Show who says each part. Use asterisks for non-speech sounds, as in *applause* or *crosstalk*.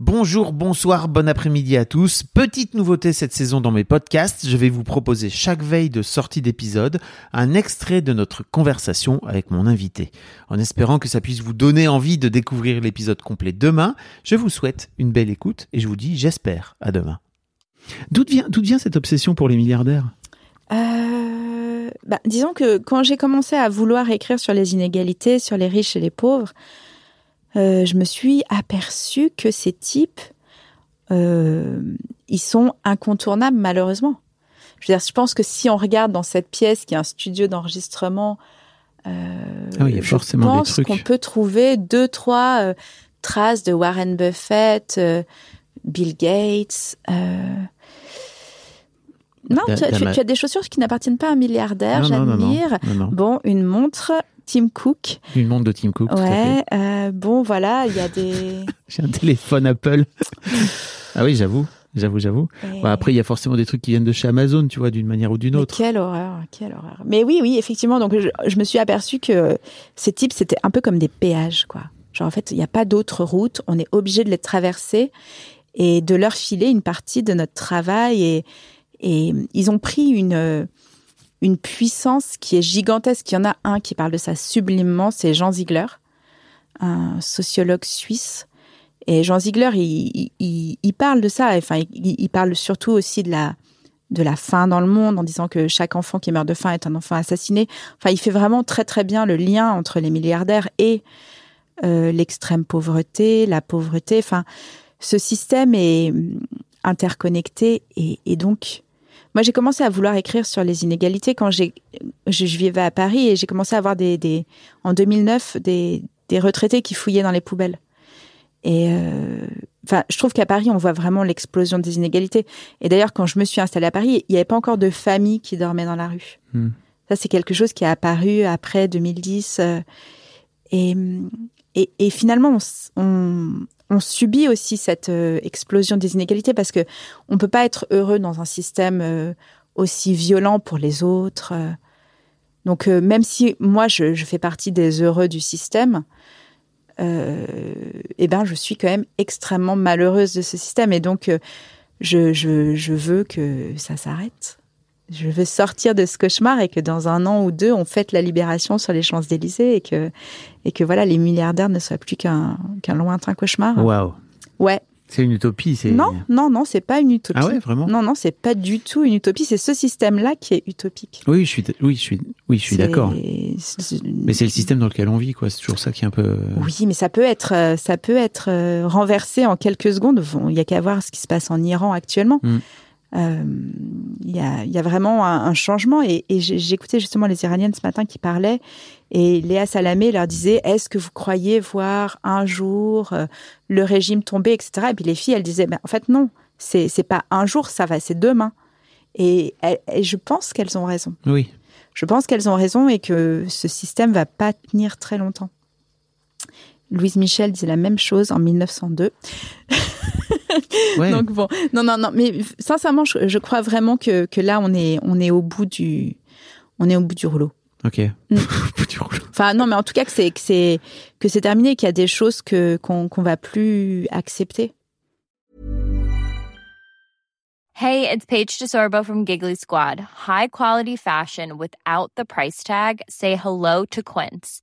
Speaker 1: Bonjour, bonsoir, bon après-midi à tous. Petite nouveauté cette saison dans mes podcasts, je vais vous proposer chaque veille de sortie d'épisode un extrait de notre conversation avec mon invité. En espérant que ça puisse vous donner envie de découvrir l'épisode complet demain, je vous souhaite une belle écoute et je vous dis j'espère à demain. D'où vient, cette obsession pour les milliardaires?
Speaker 2: Euh, bah, disons que quand j'ai commencé à vouloir écrire sur les inégalités, sur les riches et les pauvres, euh, je me suis aperçue que ces types, euh, ils sont incontournables malheureusement. Je veux dire, je pense que si on regarde dans cette pièce qui est un studio d'enregistrement, euh,
Speaker 1: Ah oui, il y a
Speaker 2: je
Speaker 1: forcément
Speaker 2: pense qu'on peut trouver deux, trois traces de Warren Buffett, Bill Gates. euh, Non, tu, tu-
Speaker 1: Dama-
Speaker 2: tu as des chaussures qui n'appartiennent pas à un milliardaire, j'admire. Bon, une montre, Tim Cook.
Speaker 1: Une montre de Tim Cook, tout à fait.
Speaker 2: Ouais, euh, bon, voilà, il y a des. *laughs*
Speaker 1: J'ai un téléphone Apple. ah oui, j'avoue, j'avoue, j'avoue.
Speaker 2: Et-
Speaker 1: Bah, après, il y a forcément des trucs qui viennent de chez Amazon, tu vois, d'une manière ou d'une
Speaker 2: Mais
Speaker 1: autre.
Speaker 2: quelle horreur, quelle horreur. Mais oui, oui, effectivement. Donc, je, je me suis aperçue que ces types, c'était un peu comme des péages, quoi. Genre, en fait, il n'y a pas d'autre route. On est obligé de les traverser et de leur filer une partie de notre travail. Et, et ils ont pris une, une puissance qui est gigantesque. Il y en a un qui parle de ça sublimement, c'est Jean Ziegler, un sociologue suisse. Et Jean Ziegler, il, il, parle de ça. Enfin, il, parle surtout aussi de la, de la faim dans le monde en disant que chaque enfant qui meurt de faim est un enfant assassiné. Enfin, il fait vraiment très très bien le lien entre les milliardaires et euh, l'extrême pauvreté, la pauvreté. Enfin, ce système est hum, interconnecté et donc, moi j'ai commencé à vouloir écrire sur les inégalités quand j'ai, je, je vivais à Paris et j'ai commencé à avoir des, des en 2009 des, des retraités qui fouillaient dans les poubelles. Et euh, enfin, je trouve qu'à Paris, on voit vraiment l'explosion des inégalités. Et d'ailleurs, quand je me suis installée à Paris, il n'y avait pas encore de famille qui dormait dans la rue.
Speaker 1: Hmm.
Speaker 2: Ça, c'est quelque chose qui est apparu après 2010. euh, et, et, et finalement, on, on subit aussi cette euh, explosion des inégalités parce que on peut pas être heureux dans un système euh, aussi violent pour les autres. euh. Donc, même si moi, je, fais partie des heureux du système, eh ben, je suis quand même extrêmement malheureuse de ce système. Et donc, je, je veux que ça s'arrête. Je veux sortir de ce cauchemar et que dans un an ou deux, on fête la libération sur les Champs-Élysées et que, et que voilà, les milliardaires ne soient plus qu'un lointain cauchemar.
Speaker 1: Waouh.
Speaker 2: Ouais.
Speaker 1: C'est une utopie. C'est...
Speaker 2: Non, non, non, c'est pas une utopie.
Speaker 1: Ah ouais, vraiment?
Speaker 2: Non, non, c'est pas du tout une utopie. C'est ce système-là qui est utopique.
Speaker 1: Oui, je suis, oui, je suis, oui, je suis d'accord. Mais c'est le système dans lequel on vit, quoi. C'est toujours ça qui est un peu.
Speaker 2: Oui, mais ça peut être, euh, ça peut être euh, renversé en quelques secondes. Il y a qu'à voir ce qui se passe en Iran actuellement.
Speaker 1: Mm.
Speaker 2: Euh, Il y, a, il y a vraiment un, un changement. Et, j'écoutais justement les Iraniennes ce matin qui parlaient. Et Léa Salamé leur disait Est-ce que vous croyez voir un jour euh, le régime tomber, etc. Et puis les filles, elles disaient ben, En fait, non, c'est c'est pas un jour, ça va, c'est demain. Et, elles- et je pense qu'elles ont raison.
Speaker 1: Oui.
Speaker 2: Je pense qu'elles ont raison et que ce système va pas tenir très longtemps. Louise Michel disait la même chose en 1902. *laughs* *laughs*
Speaker 1: Ouais.
Speaker 2: Donc bon, non, non, non, mais sincèrement, je, je crois vraiment que, que là, on est, on est au bout du, on est au bout du rouleau.
Speaker 1: Ok.
Speaker 2: Mm. *laughs* Enfin, non, mais en tout cas, que c'est, que c'est, que c'est terminé, qu'il y a des choses que, qu'on, qu'on va plus accepter.
Speaker 3: Hey, it's Paige DeSorbo from Giggly Squad. High quality fashion without the price tag. Say hello to Quince.